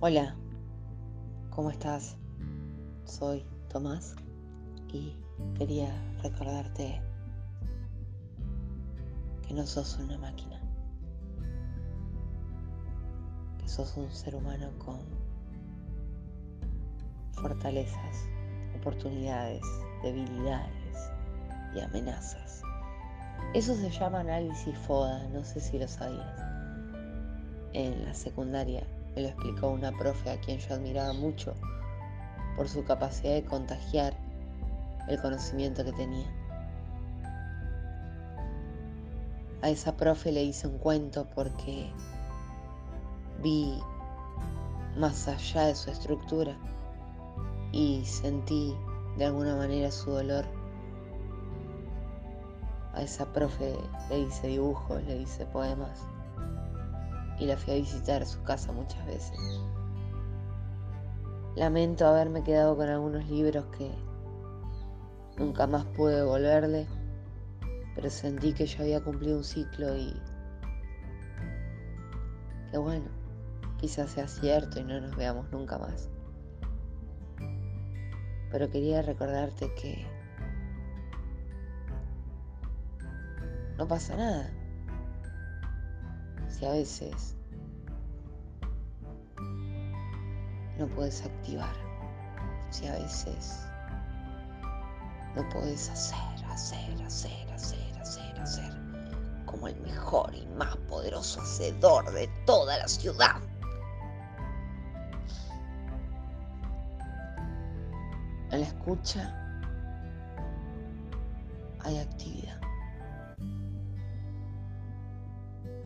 Hola, ¿cómo estás? Soy Tomás y quería recordarte que no sos una máquina, que sos un ser humano con fortalezas, oportunidades, debilidades y amenazas. Eso se llama análisis FODA, no sé si lo sabías. En la secundaria me lo explicó una profe a quien yo admiraba mucho por su capacidad de contagiar el conocimiento que tenía. A esa profe le hice un cuento porque vi más allá de su estructura y sentí de alguna manera su dolor. A esa profe le hice dibujos, le hice poemas y la fui a visitar su casa muchas veces. Lamento haberme quedado con algunos libros que nunca más pude devolverle, pero sentí que yo había cumplido un ciclo y que bueno, quizás sea cierto y no nos veamos nunca más. Pero quería recordarte que no pasa nada si a veces no puedes activar, si a veces no puedes hacer, hacer, hacer, hacer, hacer, hacer, como el mejor y más poderoso hacedor de toda la ciudad. En la escucha hay actividad.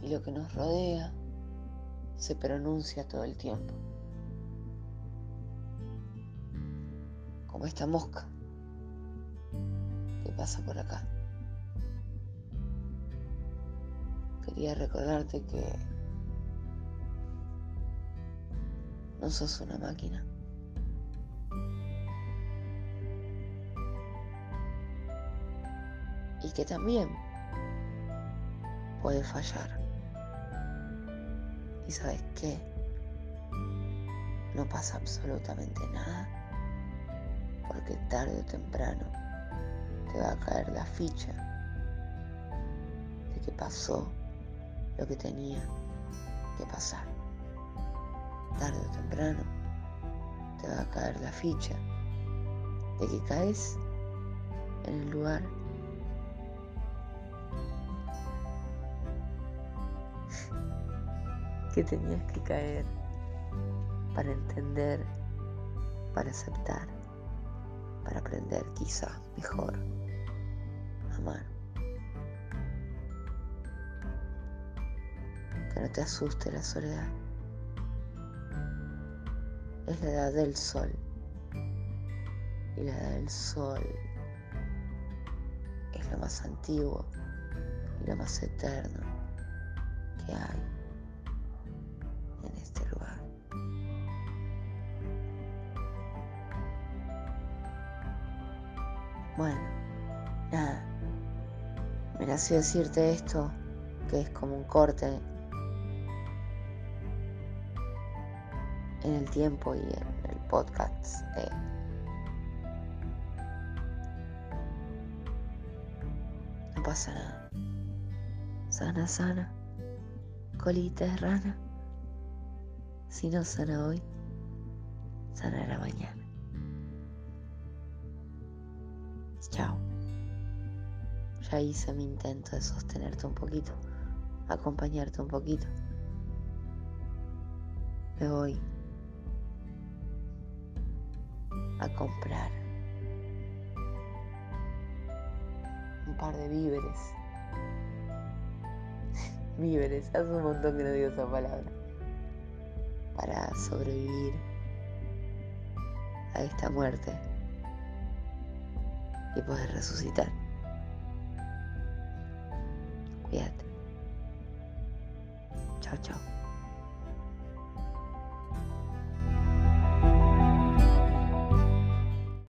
Y lo que nos rodea se pronuncia todo el tiempo. Como esta mosca que pasa por acá. Quería recordarte que no sos una máquina. Y que también puede fallar. ¿Y sabes qué? No pasa absolutamente nada, porque tarde o temprano te va a caer la ficha de que pasó lo que tenía que pasar. Tarde o temprano te va a caer la ficha de que caes en el lugar que tenías que caer para entender, para aceptar, para aprender quizá mejor amar. Que no te asuste la soledad. Es la edad del sol. Y la edad del sol es lo más antiguo y lo más eterno Bueno, nada. Me nació decirte esto, que es como un corte en el tiempo y en el podcast. No pasa nada. Sana, sana. Colita de rana. Si no sana hoy, sanará mañana. Chao. Ya hice mi intento de sostenerte un poquito, acompañarte un poquito. Me voy a comprar un par de víveres. víveres, hace un montón que no digo esa palabra. Para sobrevivir a esta muerte y poder resucitar. Cuídate. Chao, chao.